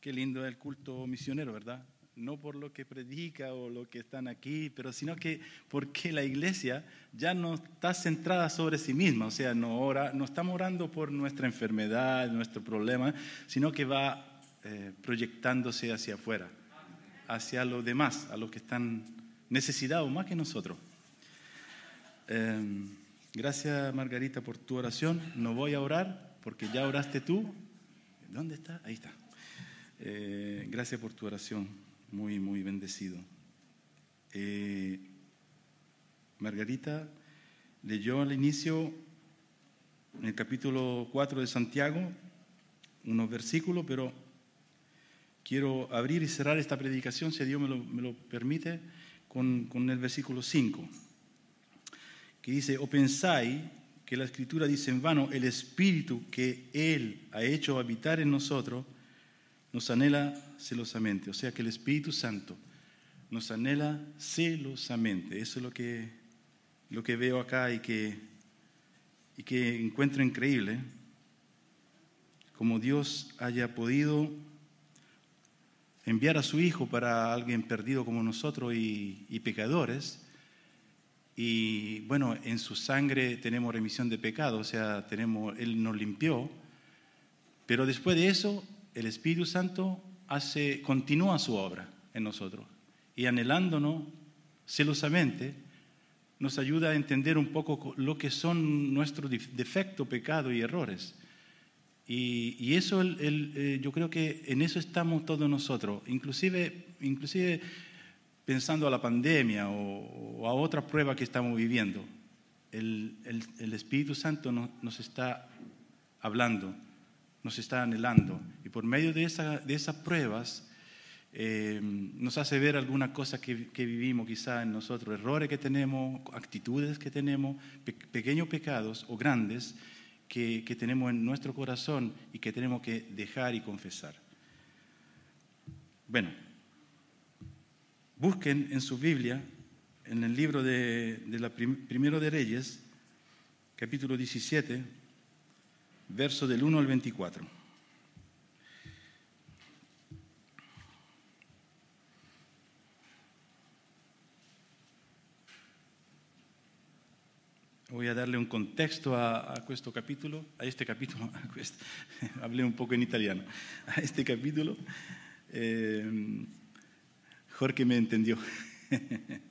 Qué lindo el culto misionero, ¿verdad? No por lo que predica o lo que están aquí, pero sino que porque la iglesia ya no está centrada sobre sí misma, o sea, no, ora, no estamos orando por nuestra enfermedad, nuestro problema, sino que va eh, proyectándose hacia afuera, hacia los demás, a los que están necesitados más que nosotros. Em, gracias Margarita por tu oración. No voy a orar porque ya oraste tú. ¿Dónde está? Ahí está. Eh, gracias por tu oración, muy, muy bendecido. Eh, Margarita leyó al inicio, en el capítulo 4 de Santiago, unos versículos, pero quiero abrir y cerrar esta predicación, si Dios me lo, permite, con, con, el versículo 5, que dice, o pensáis que la escritura dice en vano, el espíritu que Él ha hecho habitar en nosotros, nos anhela celosamente. O sea que el Espíritu Santo nos anhela celosamente. Eso es lo que, lo que veo acá y que, y que encuentro increíble. Como Dios haya podido enviar a su Hijo para alguien perdido como nosotros y, y pecadores. Y bueno, en su sangre tenemos remisión de pecado, o sea, tenemos, Él nos limpió. Pero después de eso, el Espíritu Santo hace, continúa su obra en nosotros y anhelándonos celosamente, nos ayuda a entender un poco lo que son nuestros defectos, pecados y errores. Y, eso, eh, yo creo que en eso estamos todos nosotros, inclusive, inclusive pensando a la pandemia o, a otra prueba que estamos viviendo. El, Espíritu Santo nos está hablando nos está anhelando. Y por medio de, de esas pruebas eh, nos hace ver algunas cosas que, vivimos quizá en nosotros, errores que tenemos, actitudes que tenemos, pequeños pecados o grandes que, que tenemos en nuestro corazón y que tenemos que dejar y confesar. Bueno, busquen en su Biblia, en el libro de, la Primero de Reyes, capítulo 17, verso del 1 al 24. Voy a darle un contexto a, a este capítulo, a este capítulo, hablé un poco en italiano, a este capítulo. Eh, Jorge me entendió.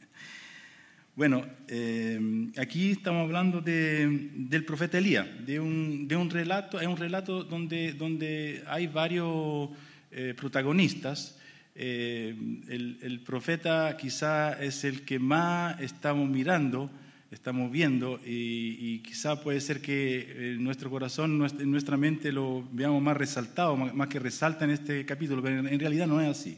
Bueno, eh, aquí estamos hablando del profeta Elías, de un, de un, relato, es un relato donde, donde hay varios eh, protagonistas. Eh, el, el, profeta quizá es el que más estamos mirando, estamos viendo, y, y quizá puede ser que en nuestro corazón, en nuestra mente lo veamos más resaltado, más, que resalta en este capítulo, pero en realidad no es así.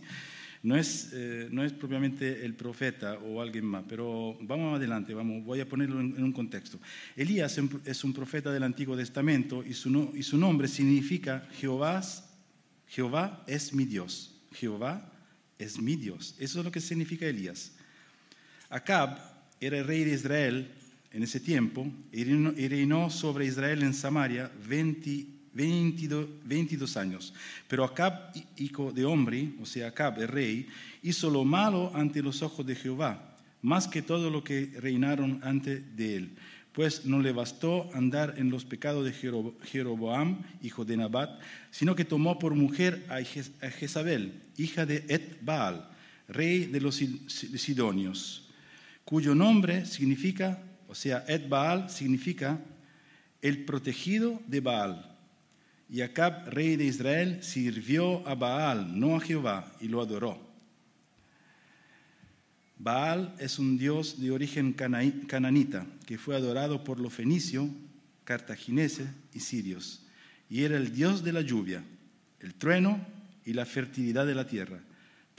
No es, eh, no es propiamente el profeta o alguien más, pero vamos adelante, vamos, voy a ponerlo en, un contexto. Elías es un profeta del Antiguo Testamento y su, y su nombre significa Jehová, Jehová es mi Dios. Jehová es mi Dios. Eso es lo que significa Elías. Acab era el rey de Israel en ese tiempo y reinó sobre Israel en Samaria 20 22, 22 años. Pero Acab, hijo de hombre, o sea, Acab, el rey, hizo lo malo ante los ojos de Jehová, más que todo lo que reinaron antes de él. Pues no le bastó andar en los pecados de Jeroboam, hijo de Nabat, sino que tomó por mujer a Jezabel, hija de Et-Baal, rey de los Sidonios, cuyo nombre significa, o sea, Et-Baal significa el protegido de Baal. Y Acab, rey de Israel, sirvió a Baal, no a Jehová, y lo adoró. Baal es un dios de origen cananita que fue adorado por los fenicios, cartagineses y sirios, y era el dios de la lluvia, el trueno y la fertilidad de la tierra.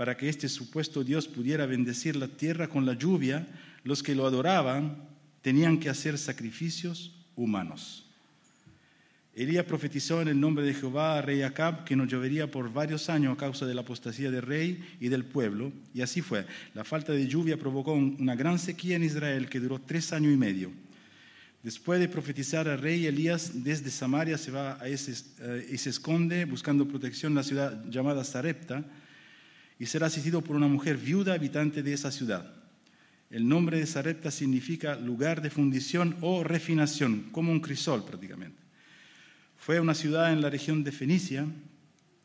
Para que este supuesto dios pudiera bendecir la tierra con la lluvia, los que lo adoraban tenían que hacer sacrificios humanos. Elías profetizó en el nombre de Jehová a rey Acab que no llovería por varios años a causa de la apostasía del rey y del pueblo, y así fue. La falta de lluvia provocó una gran sequía en Israel que duró tres años y medio. Después de profetizar al rey Elías, desde Samaria se va a ese, eh, y se esconde buscando protección en la ciudad llamada Sarepta y será asistido por una mujer viuda habitante de esa ciudad. El nombre de Sarepta significa lugar de fundición o refinación, como un crisol prácticamente. Fue una ciudad en la región de Fenicia,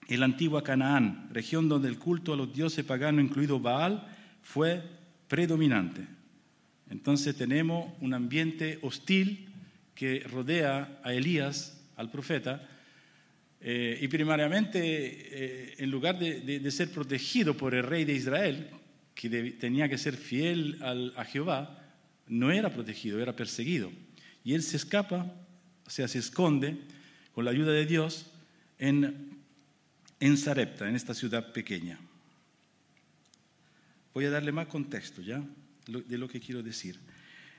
en la antigua Canaán, región donde el culto a los dioses paganos, incluido Baal, fue predominante. Entonces tenemos un ambiente hostil que rodea a Elías, al profeta, eh, y primariamente, eh, en lugar de, ser protegido por el rey de Israel, que tenía que ser fiel a Jehová, no era protegido, era perseguido. Y él se escapa, o sea, se esconde con la ayuda de Dios en, en Sarepta, en esta ciudad pequeña. Voy a darle más contexto, ¿ya? de lo que quiero decir.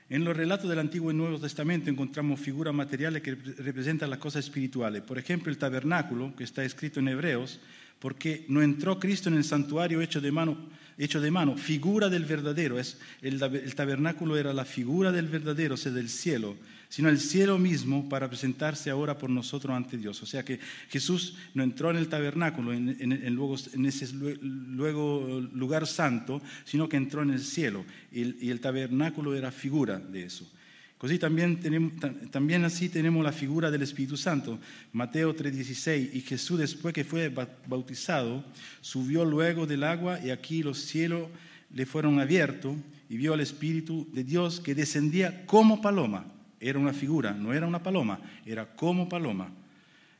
En los relatos del Antiguo y Nuevo Testamento encontramos figuras materiales que representan las cosas espirituales. Por ejemplo, el tabernáculo, que está escrito en Hebreos, porque no entró Cristo en el santuario hecho de mano, hecho de mano figura del verdadero. Es, el, tabernáculo era la figura del verdadero, o sea, del cielo, sino el cielo mismo para presentarse ahora por nosotros ante Dios. O sea que Jesús no entró en el tabernáculo, en, en, ese luego lugar santo, sino que entró en el cielo. y el tabernáculo era figura de eso. Así también, tenemos, también así tenemos la figura del Espíritu Santo. Mateo 3:16, y Jesús después que fue bautizado, subió luego del agua y aquí los cielos le fueron abiertos y vio al Espíritu de Dios que descendía como paloma. Era una figura, no era una paloma, era como paloma.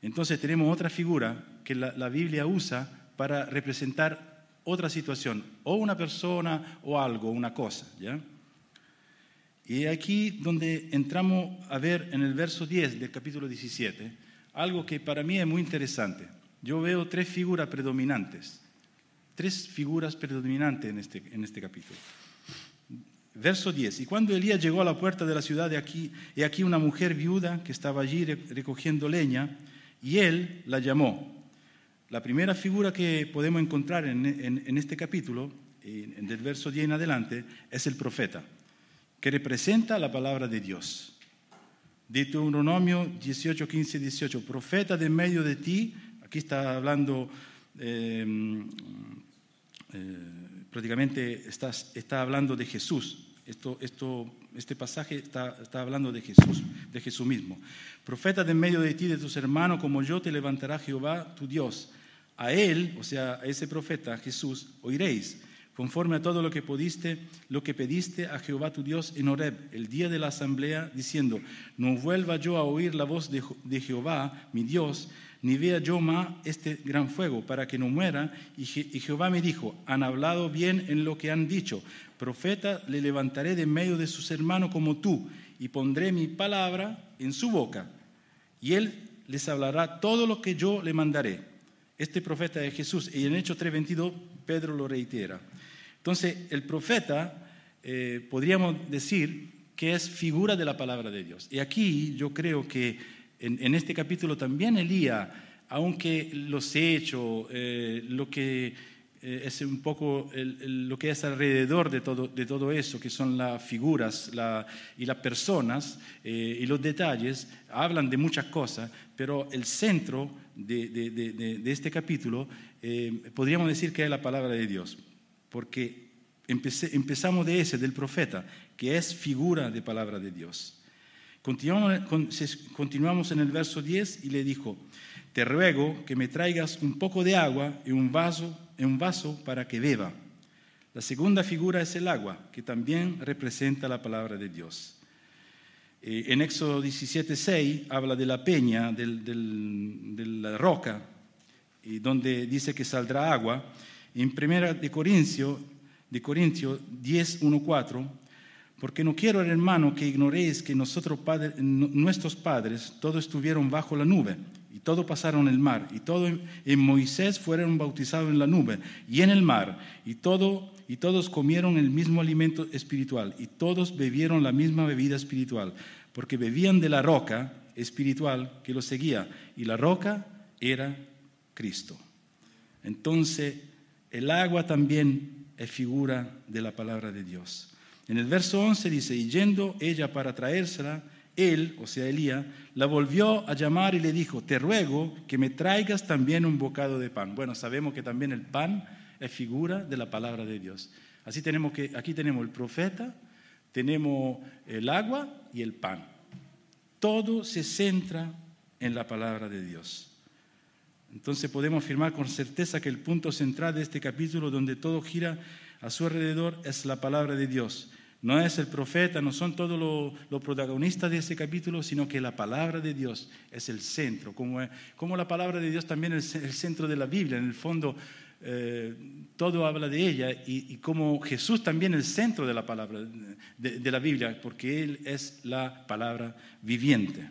Entonces tenemos otra figura que la, la Biblia usa para representar otra situación, o una persona o algo, una cosa, ¿ya? Y aquí donde entramos a ver en el verso 10 del capítulo 17, algo que para mí es muy interesante. Yo veo tres figuras predominantes, tres figuras predominantes en este, en este capítulo. Verso 10. Y cuando Elías llegó a la puerta de la ciudad de aquí, y aquí una mujer viuda que estaba allí recogiendo leña, y él la llamó. La primera figura que podemos encontrar en, en este capítulo, del verso 10 en adelante, es el profeta que representa la palabra de Dios. Deuteronomio 18, 15, 18. Profeta de medio de ti, aquí está hablando, em, eh, prácticamente está, está, hablando de Jesús. Esto, este pasaje está, está, hablando de Jesús, de Jesús mismo. Profeta de medio de ti, de tus hermanos, como yo te levantará Jehová tu Dios. A él, o sea, a ese profeta, Jesús, oiréis conforme a todo lo que pediste, lo que pediste a Jehová tu Dios en Horeb, el día de la asamblea, diciendo, no vuelva yo a oír la voz de, Jehová, mi Dios, ni vea yo más este gran fuego, para que no muera. Y Jehová me dijo, han hablado bien en lo que han dicho, profeta le levantaré de medio de sus hermanos como tú, y pondré mi palabra en su boca, y él les hablará todo lo que yo le mandaré. Este profeta de Jesús, y en Hechos 3:22 Pedro lo reitera. Entonces, el profeta, eh, podríamos decir que es figura de la palabra de Dios. Y aquí yo creo que en, este capítulo también Elías, aunque los hechos, eh, lo que eh, es un poco lo que es alrededor de todo, de todo eso, que son las figuras y las personas y los detalles, hablan de muchas cosas, pero el centro de, de este capítulo podríamos decir que es la palabra de Dios porque empezamos de ese, del profeta, que es figura de palabra de Dios. Continuamos, en el verso 10 y le dijo, te ruego que me traigas un poco de agua en un vaso, en un vaso para que beba. La segunda figura es el agua, que también representa la palabra de Dios. Eh, en Éxodo 17:6 habla de la peña, de la roca, y donde dice que saldrá agua. En primera de Corincio, de Corintios 10, 1, 4, porque no quiero, hermano, que ignoréis que nosotros nuestros padres todos estuvieron bajo la nube y todos pasaron el mar y todo en Moisés fueron bautizados en la nube y en el mar y todo y todos comieron el mismo alimento espiritual y todos bebieron la misma bebida espiritual porque bebían de la roca espiritual que los seguía y la roca era Cristo. Entonces el agua también es figura de la palabra de Dios. En el verso 11 dice, y yendo ella para traérsela, él, o sea, Elías, la volvió a llamar y le dijo, te ruego que me traigas también un bocado de pan. Bueno, sabemos que también el pan es figura de la palabra de Dios. Así tenemos que, aquí tenemos el profeta, tenemos el agua y el pan. Todo se centra en la palabra de Dios. Entonces podemos afirmar con certeza que el punto central de este capítulo, donde todo gira a su alrededor, es la palabra de Dios. No es el profeta, no son todos los, protagonistas de ese capítulo, sino que la palabra de Dios es el centro, como, como la palabra de Dios también es el centro de la Biblia. En el fondo, eh, todo habla de ella y, como Jesús también es el centro de la palabra de, la Biblia, porque Él es la palabra viviente.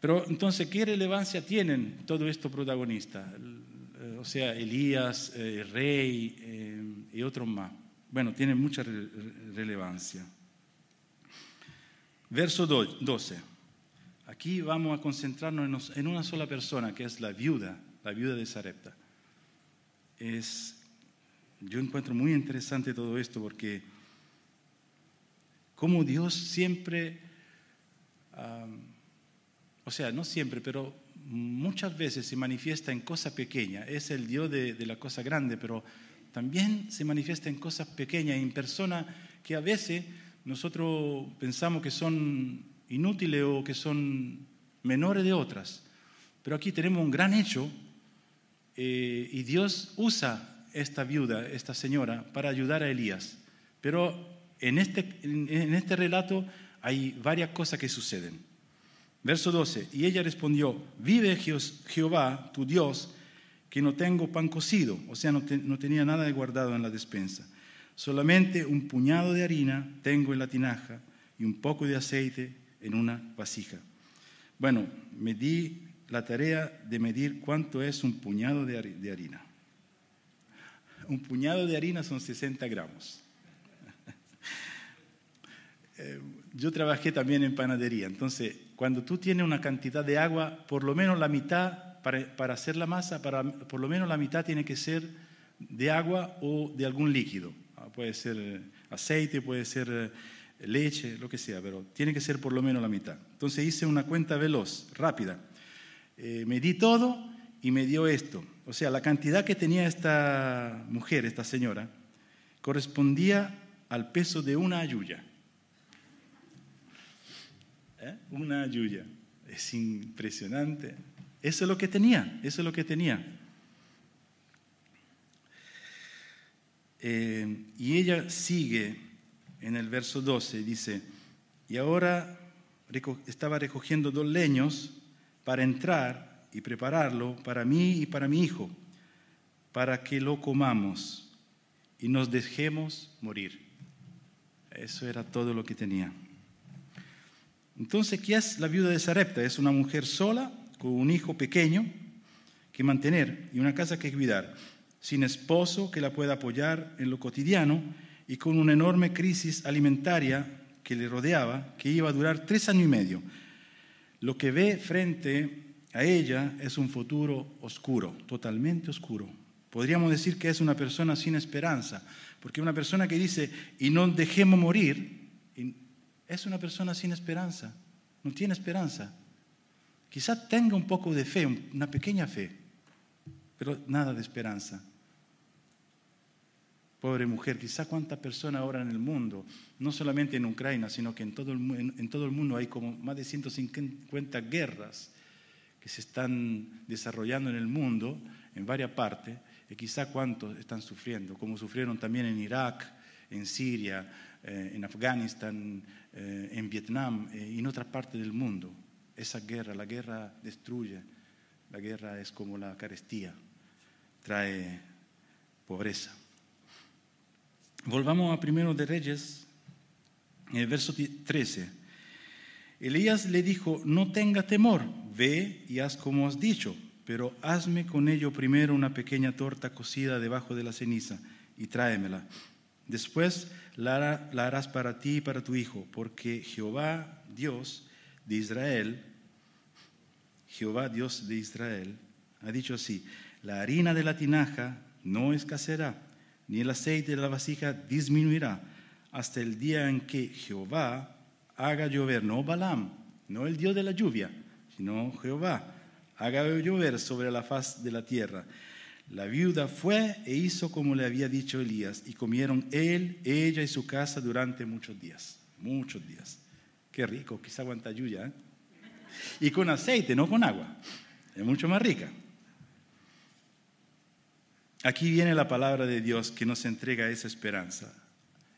Pero entonces, ¿qué relevancia tienen todos estos protagonistas? Eh, o sea, Elías, el eh, rey y otros más. Bueno, tienen mucha relevancia. Verso 12. Aquí vamos a concentrarnos en una sola persona, que es la viuda, la viuda de Sarepta es, yo encuentro muy interesante todo esto porque como Dios siempre, o sea, no siempre, pero muchas veces se manifiesta en cosas pequeñas. Es el Dios de, de la cosa grande, pero también se manifiesta en cosas pequeñas, en personas que a veces nosotros pensamos que son inútiles o que son menores de otras. Pero aquí tenemos un gran hecho eh, y Dios usa esta viuda, esta señora, para ayudar a Elías. Pero en este, en este relato hay varias cosas que suceden. Verso 12, y ella respondió, vive Jehová, tu Dios, que no tengo pan cocido, o sea, no, tenía nada de guardado en la despensa. Solamente un puñado de harina tengo en la tinaja y un poco de aceite en una vasija. Bueno, me di la tarea de medir cuánto es un puñado de harina. Un puñado de harina son 60 gramos. Eh, yo trabajé también en panadería, entonces cuando tú tienes una cantidad de agua, por lo menos la mitad, para, hacer la masa, para, por lo menos la mitad tiene que ser de agua o de algún líquido. Ah, puede ser eh, aceite, puede ser eh, leche, lo que sea, pero tiene que ser por lo menos la mitad. Entonces hice una cuenta veloz, rápida. Eh, me di todo y me dio esto. O sea, la cantidad que tenía esta mujer, esta señora, correspondía al peso de una ayuya. ¿Eh? Una ayuya. Es impresionante. Eso es lo que tenía, eso es lo que tenía. Eh, y ella sigue en el verso 12, dice, y ahora estaba recogiendo dos leños para entrar y prepararlo para mí y para mi hijo, para que lo comamos y nos dejemos morir. Eso era todo lo que tenía. Entonces, ¿qué es la viuda de Sarepta? Es una mujer sola, con un hijo pequeño que mantener y una casa que cuidar, sin esposo que la pueda apoyar en lo cotidiano y con una enorme crisis alimentaria que le rodeaba, que iba a durar tres años y medio lo que ve frente a ella es un futuro oscuro, totalmente oscuro. Podríamos decir que es una persona sin esperanza, porque una persona que dice, y no dejemos morir, es una persona sin esperanza, no tiene esperanza. Quizá tenga un poco de fe, una pequeña fe, pero nada de esperanza. Pobre mujer, quizá cuántas personas ahora en el mundo, no solamente en Ucrania, sino que en todo, el, mundo hay como más de 150 guerras que se están desarrollando en el mundo, en varias partes, y quizá cuántos están sufriendo, como sufrieron también en Irak, en Siria, eh, en Afganistán, eh, en Vietnam eh, en otras partes del mundo. Esa guerra, la guerra destruye, la guerra es como la carestía, trae pobreza. Volvamos a Primero de Reyes, en el verso 13. Elías le dijo, no tenga temor, ve y haz como has dicho, pero hazme con ello primero una pequeña torta cocida debajo de la ceniza y tráemela. Después la, harás para ti y para tu hijo, porque Jehová, Dios de Israel, Jehová, Dios de Israel, ha dicho así, la harina de la tinaja no escaseará ni el aceite de la vasija disminuirá hasta el día en que Jehová haga llover, no Balaam, no el Dios de la lluvia, sino Jehová, haga llover sobre la faz de la tierra. La viuda fue e hizo como le había dicho Elías, y comieron él, ella y su casa durante muchos días, muchos días. Qué rico, quizá aguanta lluvia. ¿eh? Y con aceite, no con agua. Es mucho más rica. Aquí viene la palabra de Dios que nos entrega esa esperanza.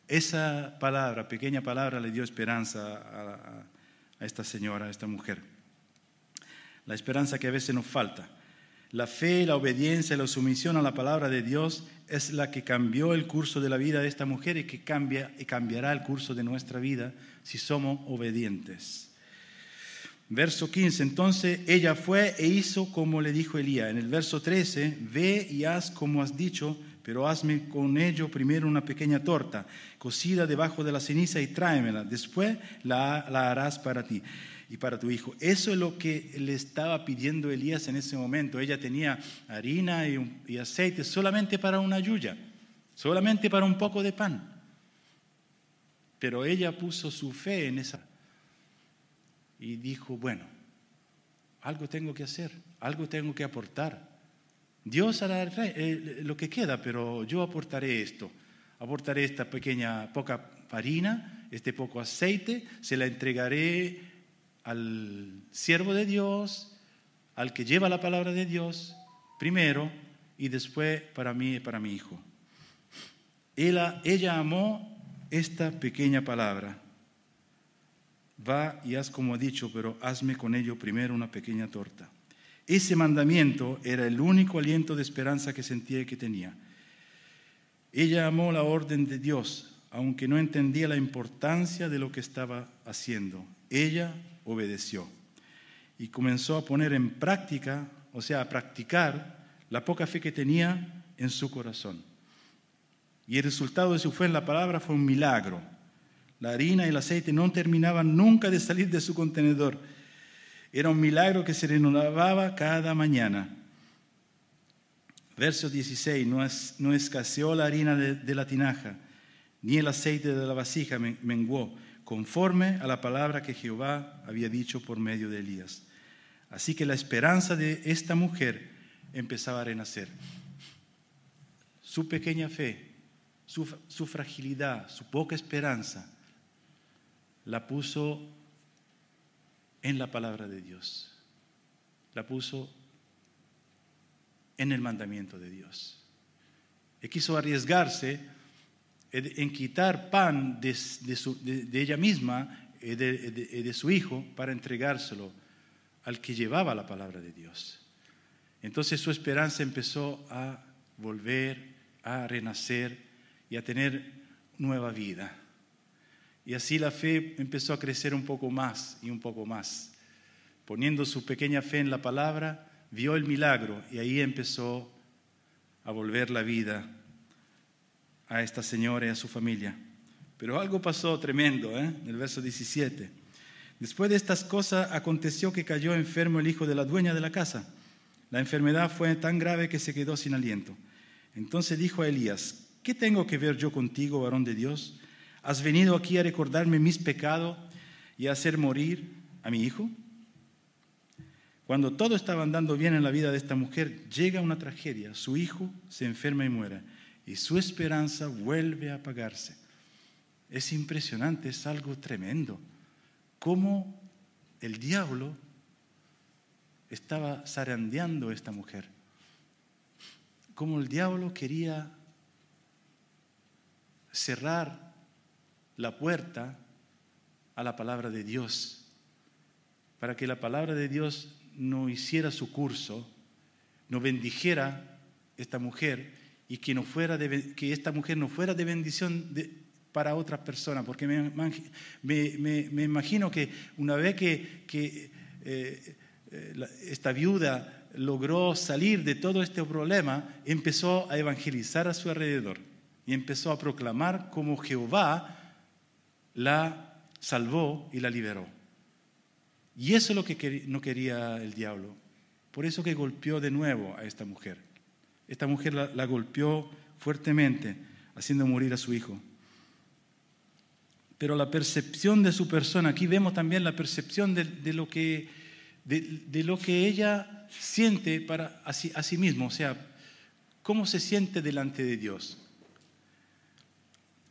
Esa palabra, pequeña palabra, le dio esperanza a, a esta señora, a esta mujer. La esperanza que a veces nos falta. La fe, la obediencia y la sumisión a la palabra de Dios es la que cambió el curso de la vida de esta mujer y que cambia y cambiará el curso de nuestra vida si somos obedientes. Verso 15, entonces ella fue e hizo como le dijo Elías. En el verso 13, ve y haz como has dicho, pero hazme con ello primero una pequeña torta, cocida debajo de la ceniza y tráemela. Después la, harás para ti y para tu hijo. Eso es lo que le estaba pidiendo Elías en ese momento. Ella tenía harina y, aceite solamente para una yuya, solamente para un poco de pan. Pero ella puso su fe en esa y dijo, bueno, algo tengo que hacer, algo tengo que aportar. Dios hará eh, lo que queda, pero yo aportaré esto. Aportaré esta pequeña poca harina, este poco aceite, se la entregaré al siervo de Dios, al que lleva la palabra de Dios, primero y después para mí y para mi hijo. Ella, ella amó esta pequeña palabra. Va y haz como ha dicho, pero hazme con ello primero una pequeña torta. Ese mandamiento era el único aliento de esperanza que sentía que tenía. Ella amó la orden de Dios, aunque no entendía la importancia de lo que estaba haciendo. Ella obedeció y comenzó a poner en práctica, o sea, a practicar la poca fe que tenía en su corazón. Y el resultado de su fe en la palabra fue un milagro. La harina y el aceite no terminaban nunca de salir de su contenedor. Era un milagro que se renovaba cada mañana. Verso 16, no, escaseó la harina de, de, la tinaja, ni el aceite de la vasija menguó conforme a la palabra que Jehová había dicho por medio de Elías. Así que la esperanza de esta mujer empezaba a renacer. Su pequeña fe, su, su fragilidad, su poca esperanza, la puso en la palabra de Dios. La puso en el mandamiento de Dios. Y quiso arriesgarse en quitar pan de, ella misma de, su hijo para entregárselo al que llevaba la palabra de Dios. Entonces su esperanza empezó a volver, a renacer y a tener nueva vida. Y así la fe empezó a crecer un poco más y un poco más. Poniendo su pequeña fe en la palabra, vio el milagro y ahí empezó a volver la vida a esta señora y a su familia. Pero algo pasó tremendo, ¿eh? en el verso 17. Después de estas cosas aconteció que cayó enfermo el hijo de la dueña de la casa. La enfermedad fue tan grave que se quedó sin aliento. Entonces dijo a Elías, ¿qué tengo que ver yo contigo, varón de Dios? ¿Has venido aquí a recordarme mis pecados y a hacer morir a mi hijo? Cuando todo estaba andando bien en la vida de esta mujer, llega una tragedia. Su hijo se enferma y muere y su esperanza vuelve a apagarse. Es impresionante, es algo tremendo. Cómo el diablo estaba zarandeando a esta mujer. Cómo el diablo quería cerrar la puerta a la palabra de Dios, para que la palabra de Dios no hiciera su curso, no bendijera esta mujer y que, no fuera que esta mujer no fuera de bendición para otras personas, porque me, imagino que una vez que, que eh, eh, esta viuda logró salir de todo este problema, empezó a evangelizar a su alrededor y empezó a proclamar cómo Jehová la salvó y la liberó. Y eso es lo que no quería el diablo. Por eso que golpeó de nuevo a esta mujer. Esta mujer la, golpeó fuertemente, haciendo morir a su hijo. pero la percepción de su persona, aquí vemos también la percepción de, lo, que, de, lo que ella siente para a sí, a sí mismo, o sea, cómo se siente delante de Dios.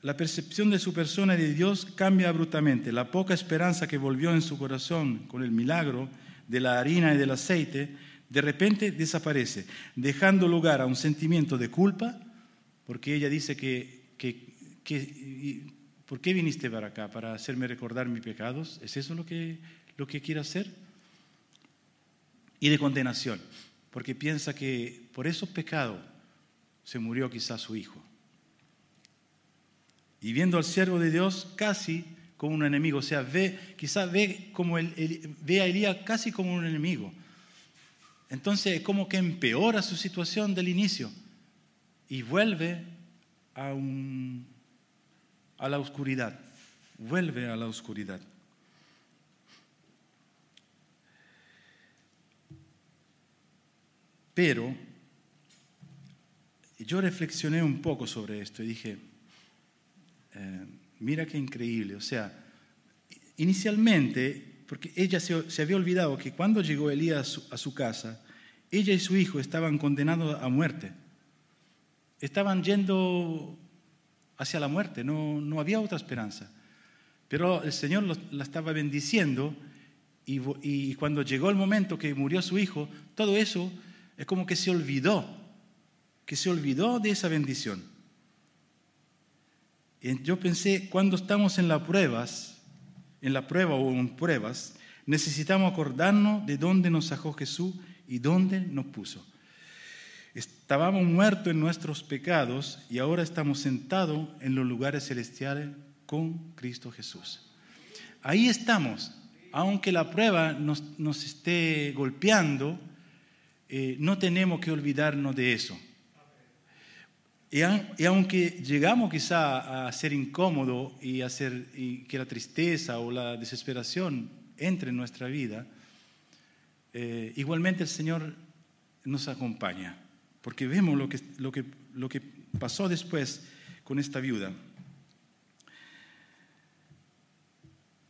La percepción de su persona y de Dios cambia abruptamente. La poca esperanza que volvió en su corazón con el milagro de la harina y del aceite, de repente desaparece, dejando lugar a un sentimiento de culpa, porque ella dice que, que, ¿por qué viniste para acá? ¿Para hacerme recordar mis pecados? ¿Es eso lo que, lo que quiere hacer? Y de condenación, porque piensa que por esos pecados se murió quizás su hijo. Y viendo al siervo de Dios casi como un enemigo, o sea, ve, quizás ve, ve a Elías casi como un enemigo. Entonces es como que empeora su situación del inicio y vuelve a, un, a la oscuridad, vuelve a la oscuridad. Pero yo reflexioné un poco sobre esto y dije, eh, mira qué increíble, o sea, inicialmente, porque ella se, había olvidado que cuando llegó Elías a su, casa, ella y su hijo estaban condenados a muerte. Estaban yendo hacia la muerte, no, no había otra esperanza. Pero el Señor la estaba bendiciendo y, y, cuando llegó el momento que murió su hijo, todo eso es como que se olvidó, que se olvidó de esa bendición. Yo pensé, cuando estamos en las pruebas, en la prueba o en pruebas, necesitamos acordarnos de dónde nos sacó Jesús y dónde nos puso. Estábamos muertos en nuestros pecados y ahora estamos sentados en los lugares celestiales con Cristo Jesús. Ahí estamos, aunque la prueba nos, esté golpeando, eh, no tenemos que olvidarnos de eso. Y, aunque llegamos quizá a ser incómodo y, hacer, y que la tristeza o la desesperación entre en nuestra vida, eh, igualmente el Señor nos acompaña, porque vemos lo que, lo, que, lo que pasó después con esta viuda.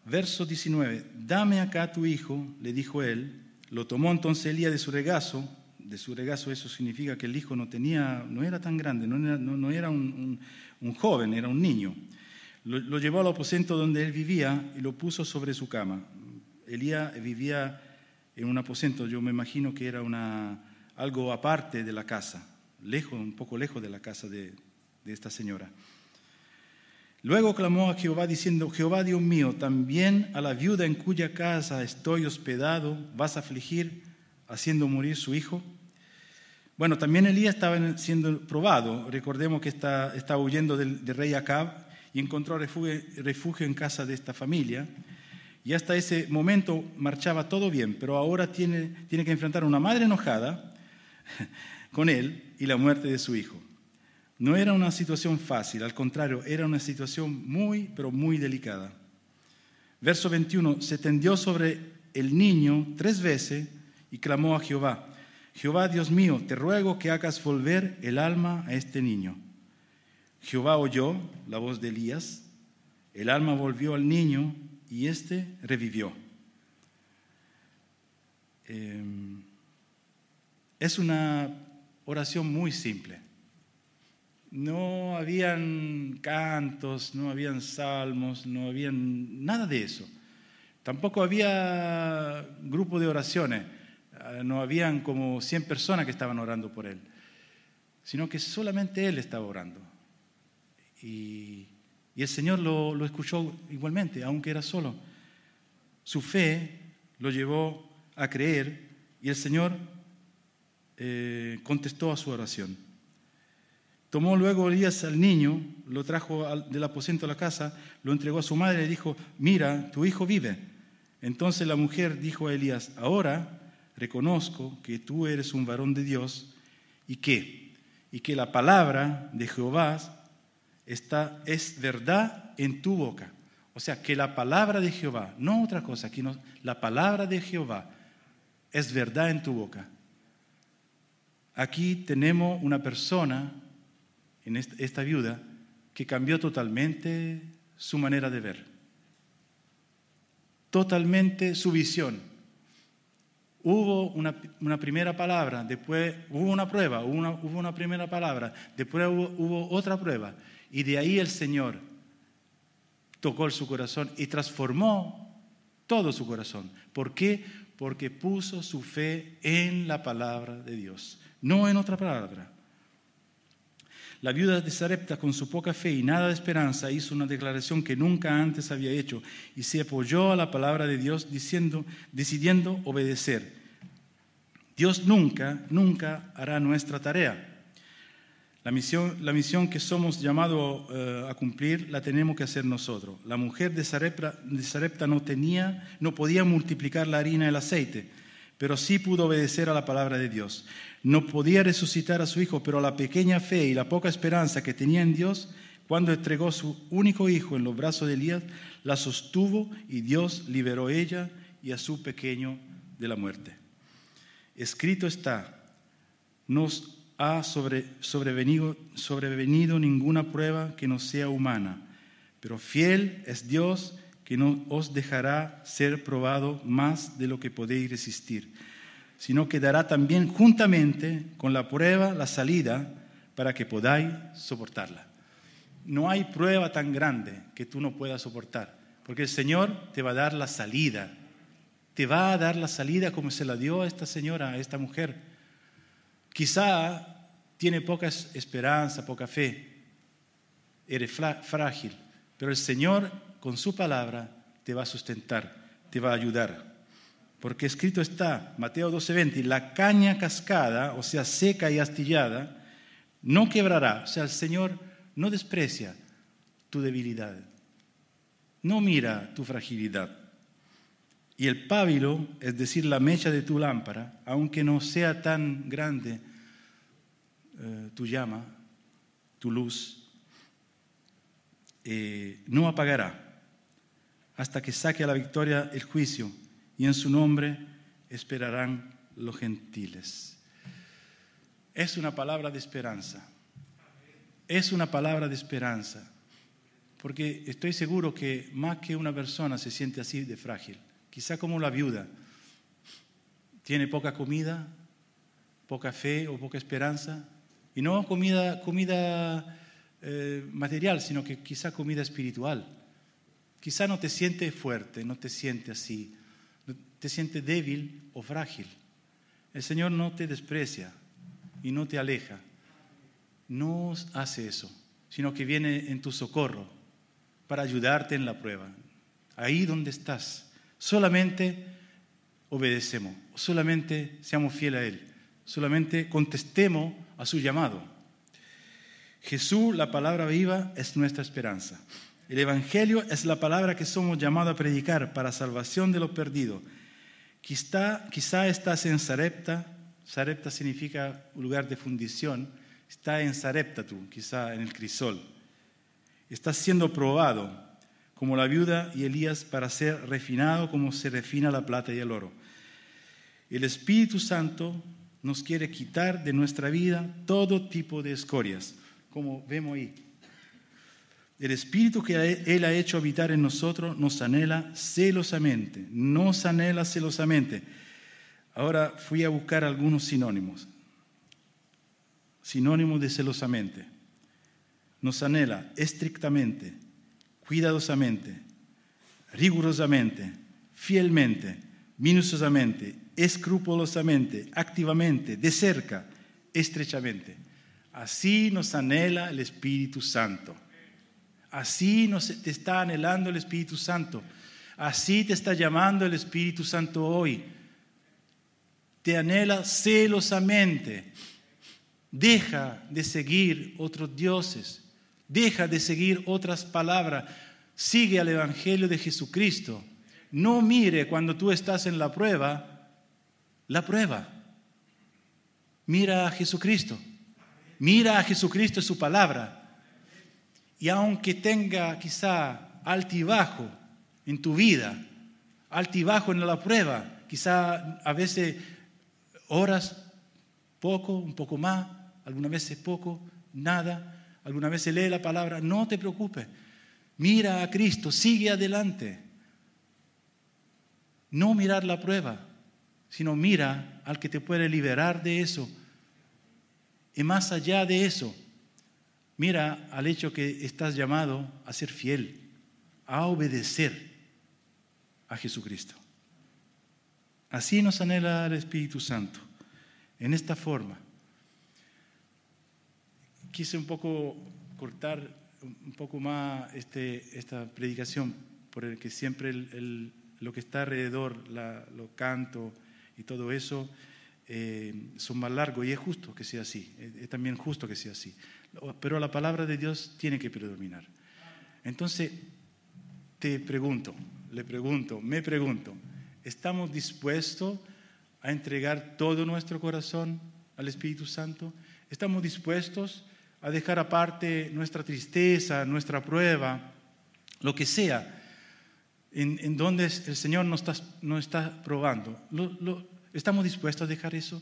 Verso 19, dame acá tu hijo, le dijo él, lo tomó entonces Elías de su regazo, de su regazo eso significa que el hijo no, tenía, no era tan grande, no era, un, joven, era un niño. Lo, llevó al aposento donde él vivía y lo puso sobre su cama. Elías vivía en un aposento, yo me imagino que era una, algo aparte de la casa, lejos, un poco lejos de la casa de esta señora. Luego clamó a Jehová diciendo, Jehová Dios mío, también a la viuda en cuya casa estoy hospedado, vas a afligir haciendo morir su hijo. Bueno, también Elías estaba siendo probado. Recordemos que está, estaba huyendo del, rey Acab y encontró refugio, en casa de esta familia. Y hasta ese momento marchaba todo bien, pero ahora tiene, tiene que enfrentar una madre enojada con él y la muerte de su hijo. No era una situación fácil, al contrario, era una situación muy, pero muy delicada. Verso 21, se tendió sobre el niño tres veces y clamó a Jehová. Jehová Dios mío, te ruego que hagas volver el alma a este niño. Jehová oyó la voz de Elías, el alma volvió al niño y éste revivió. Em, es una oración muy simple. No habían cantos, no habían salmos, no habían nada de eso. Tampoco había grupo de oraciones. Ah, no habían como 100 personas que estaban orando por él, sino que solamente él estaba orando. Y, el Señor lo, escuchó igualmente, aunque era solo. Su fe lo llevó a creer y el Señor eh, contestó a su oración. Tomó luego Elías al niño, lo trajo del aposento a la casa, lo entregó a su madre y dijo, mira, tu hijo vive. Entonces la mujer dijo a Elías, ahora reconozco que tú eres un varón de Dios y que, y que la palabra de Jehová está, es verdad en tu boca. O sea, que la palabra de Jehová, no otra cosa, aquí la palabra de Jehová es verdad en tu boca. Aquí tenemos una persona, en esta viuda, que cambió totalmente su manera de ver, totalmente su visión. Hubo una, primera palabra, después hubo una prueba, hubo una, hubo una primera palabra, después hubo, hubo otra prueba. Y de ahí el Señor tocó su corazón y transformó todo su corazón. ¿Por qué? Porque puso su fe en la palabra de Dios, no en otra palabra. La viuda de Sarepta, con su poca fe y nada de esperanza, hizo una declaración que nunca antes había hecho y se apoyó a la palabra de Dios diciendo, decidiendo obedecer. Dios nunca, nunca hará nuestra tarea. La misión, la misión que somos llamados eh, a cumplir la tenemos que hacer nosotros. La mujer de Sarepta, no, tenía, no podía multiplicar la harina y el aceite, pero sí pudo obedecer a la palabra de Dios. No podía resucitar a su hijo, pero la pequeña fe y la poca esperanza que tenía en Dios, cuando entregó su único hijo en los brazos de Elías, la sostuvo y Dios liberó a ella y a su pequeño de la muerte. Escrito está, nos ha sobrevenido, sobrevenido ninguna prueba que no sea humana, pero fiel es Dios que no os dejará ser probado más de lo que podéis resistir, sino que dará también juntamente con la prueba la salida para que podáis soportarla. No hay prueba tan grande que tú no puedas soportar, porque el Señor te va a dar la salida, te va a dar la salida como se la dio a esta señora, a esta mujer. Quizá tiene poca esperanza, poca fe, eres frágil, pero el Señor con su palabra te va a sustentar, te va a ayudar. Porque escrito está, Mateo 12:20, la caña cascada, o sea, seca y astillada, no quebrará. O sea, el Señor no desprecia tu debilidad, no mira tu fragilidad. Y el pábilo, es decir, la mecha de tu lámpara, aunque no sea tan grande eh, tu llama, tu luz, eh, no apagará hasta que saque a la victoria el juicio y en su nombre esperarán los gentiles. Es una palabra de esperanza. Es una palabra de esperanza. Porque estoy seguro que más que una persona se siente así de frágil quizá como la viuda, tiene poca comida, poca fe o poca esperanza, y no comida, comida eh, material, sino que quizá comida espiritual. Quizá no te siente fuerte, no te siente así, te siente débil o frágil. El Señor no te desprecia y no te aleja. No hace eso, sino que viene en tu socorro para ayudarte en la prueba. Ahí donde estás Solamente obedecemos, solamente seamos fieles a Él, solamente contestemos a su llamado. Jesús, la palabra viva, es nuestra esperanza. El Evangelio es la palabra que somos llamados a predicar para salvación de los perdidos. Quizá, quizá estás en Sarepta, Sarepta significa lugar de fundición, está en Sarepta tú, quizá en el crisol. Estás siendo probado, como la viuda y Elías para ser refinado como se refina la plata y el oro. El Espíritu Santo nos quiere quitar de nuestra vida todo tipo de escorias, como vemos ahí. El Espíritu que Él ha hecho habitar en nosotros nos anhela celosamente, nos anhela celosamente. Ahora fui a buscar algunos sinónimos. Sinónimos de celosamente. Nos anhela estrictamente, cuidadosamente, rigurosamente, fielmente, minuciosamente, escrupulosamente, activamente, de cerca, estrechamente. Así nos anhela el Espíritu Santo. Así nos, te está anhelando el Espíritu Santo. Así te está llamando el Espíritu Santo hoy. Te anhela celosamente. Deja de seguir otros dioses. Deja de seguir otras palabras. Sigue al Evangelio de Jesucristo. No mire cuando tú estás en la prueba, la prueba. Mira a Jesucristo. Mira a Jesucristo y su palabra. Y aunque tenga quizá altibajo en tu vida, altibajo en la prueba, quizá a veces horas poco, un poco más, algunas veces poco, nada, alguna vez se lee la palabra, no te preocupes. Mira a Cristo, sigue adelante. No mirar la prueba, sino mira al que te puede liberar de eso. Y más allá de eso, mira al hecho que estás llamado a ser fiel, a obedecer a Jesucristo. Así nos anhela el Espíritu Santo, en esta forma. Quise un poco cortar un poco más este, esta predicación, por el que siempre lo que está alrededor, la, los cantos y todo eso, eh, son más largos y es justo que sea así, es también justo que sea así. Pero la palabra de Dios tiene que predominar. Entonces, te pregunto, le pregunto, me pregunto, ¿estamos dispuestos a entregar todo nuestro corazón al Espíritu Santo? ¿Estamos dispuestos a dejar aparte nuestra tristeza, nuestra prueba, lo que sea, en, donde el Señor nos está, nos está probando? estamos dispuestos a dejar eso?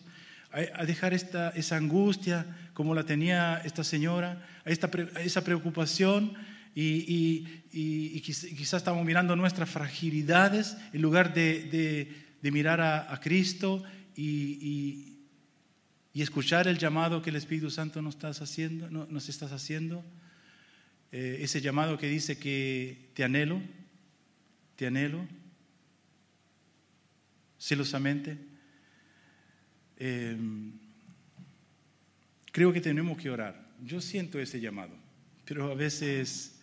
A, dejar esta, esa angustia como la tenía esta señora, a, esta, esa preocupación y, y, quizás estamos mirando nuestras fragilidades en lugar de, de, mirar a, Cristo y, escuchar el llamado que el Espíritu Santo nos, estás haciendo, nos estás haciendo. Eh, ese llamado que dice que te anhelo, te anhelo celosamente. Eh, creo que tenemos que orar. Yo siento ese llamado, pero a veces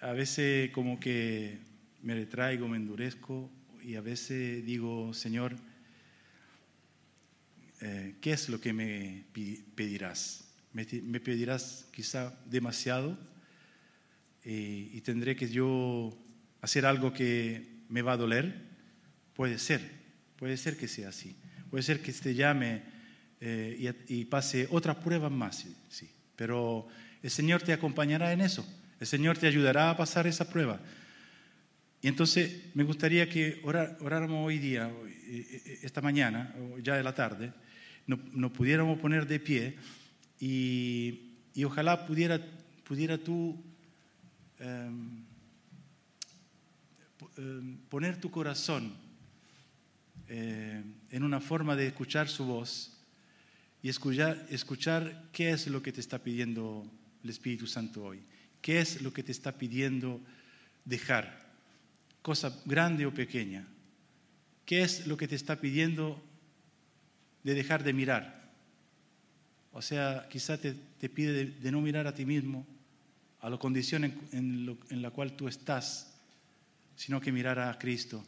a veces como que me retraigo, me endurezco y a veces digo, Señor, eh, ¿qué es lo que me pedirás? ¿Me, pedirás quizá demasiado eh, y tendré que yo hacer algo que me va a doler? Puede ser, puede ser que sea así. Puede ser que te llame eh, y, pase otras pruebas más, sí. Pero el Señor te acompañará en eso. El Señor te ayudará a pasar esa prueba. Y entonces me gustaría que oráramos hoy día, eh, eh, esta mañana, ya de la tarde, nos, pudiéramos poner de pie y, ojalá pudiera, pudiera tú em, em, poner tu corazón eh, en una forma de escuchar su voz y escuchar, escuchar qué es lo que te está pidiendo el Espíritu Santo hoy. ¿Qué es lo que te está pidiendo dejar? Cosa grande o pequeña. ¿Qué es lo que te está pidiendo de dejar de mirar? O sea, quizá te, pide de, no mirar a ti mismo, a la condición en, la cual tú estás, sino que mirar a Cristo,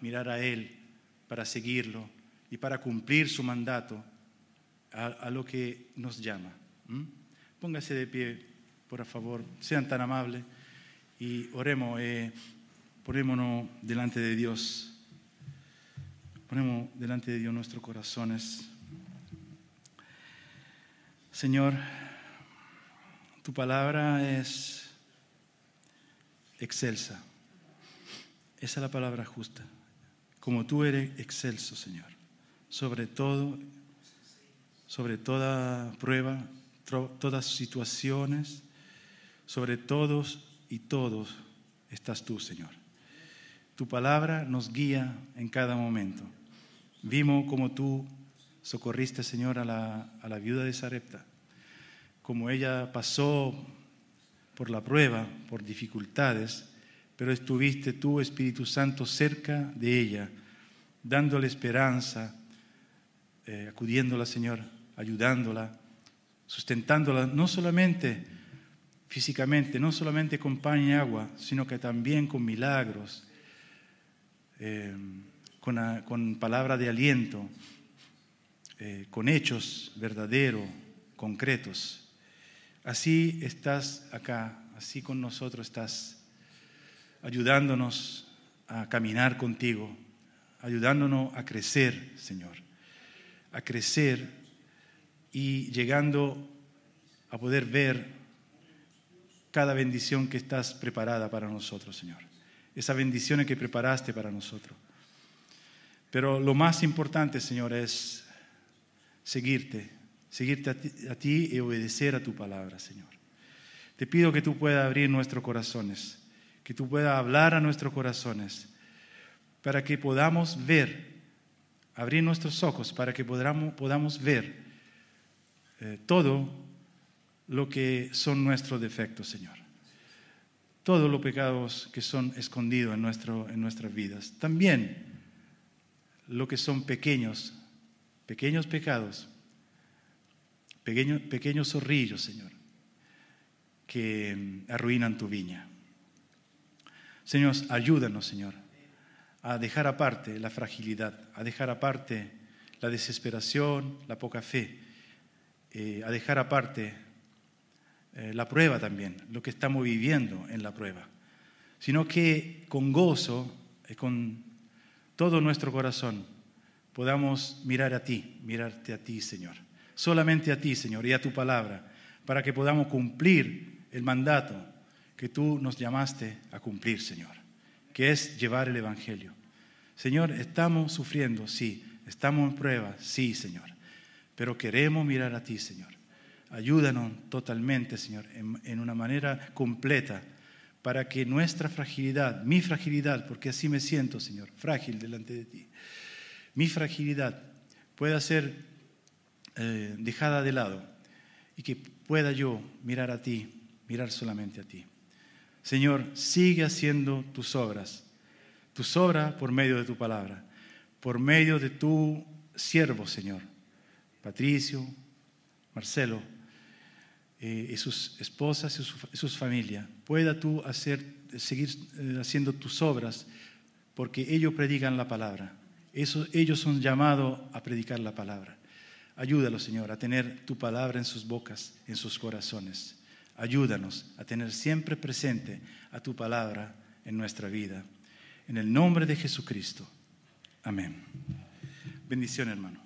mirar a Él para seguirlo y para cumplir su mandato a, lo que nos llama. Póngase de pie por favor, sean tan amables y oremos, eh, ponémonos delante de Dios, ponemos delante de Dios nuestros corazones. Señor, tu palabra es excelsa. Esa es la palabra justa. Como tú eres excelso, Señor. Sobre todo, sobre toda prueba, todas situaciones, sobre todos y todos estás tú, Señor. Tu palabra nos guía en cada momento. Vimos como tú socorriste, Señor, a la, viuda de Sarepta, como ella pasó por la prueba, por dificultades, pero estuviste tú, Espíritu Santo, cerca de ella, dándole esperanza, eh, acudiéndola, Señor, ayudándola, sustentándola, no solamente físicamente, no solamente con pan y agua, sino que también con milagros, eh, con, palabra de aliento, eh, con hechos verdaderos, concretos. Así estás acá, así con nosotros estás, ayudándonos a caminar contigo, ayudándonos a crecer, Señor, a crecer y llegando a poder ver cada bendición que estás preparada para nosotros, Señor. Esas bendiciones que preparaste para nosotros. Pero lo más importante, Señor, es seguirte, seguirte a ti, y obedecer a tu palabra, Señor. Te pido que tú puedas abrir nuestros corazones, que tú puedas hablar a nuestros corazones, para que podamos ver, abrir nuestros ojos, para que podamos, podamos ver eh, todo lo que son nuestros defectos, Señor. Todos los pecados que son escondidos en, nuestro, en nuestras vidas. También lo que son pequeños, pequeños pecados, pequeños, pequeños zorrillos, Señor, que arruinan tu viña. Señor, ayúdanos, Señor, a dejar aparte la fragilidad, a dejar aparte la desesperación, la poca fe, eh, a dejar aparte eh, la prueba también, lo que estamos viviendo en la prueba, sino que con gozo, y con todo nuestro corazón, podamos mirar a ti, mirarte a ti, Señor, solamente a ti, Señor, y a tu palabra, para que podamos cumplir el mandato que tú nos llamaste a cumplir, Señor que es llevar el Evangelio. Señor, estamos sufriendo, sí. Estamos en prueba, sí, Señor. Pero queremos mirar a ti, Señor. Ayúdanos totalmente, Señor, en, una manera completa, para que nuestra fragilidad, mi fragilidad, porque así me siento, Señor, frágil delante de ti, mi fragilidad pueda ser eh, dejada de lado y que pueda yo mirar a ti, mirar solamente a ti. Señor, sigue haciendo tus obras, tus obras por medio de tu palabra, por medio de tu siervo, Señor, Patricio, Marcelo, eh, y sus esposas y, sus familias. Pueda tú hacer, seguir eh, haciendo tus obras, porque ellos predican la palabra. ellos son llamados a predicar la palabra. Ayúdalo, Señor, a tener tu palabra en sus bocas, en sus corazones. Ayúdanos a tener siempre presente a tu palabra en nuestra vida. En el nombre de Jesucristo. Amén. Bendición, hermano.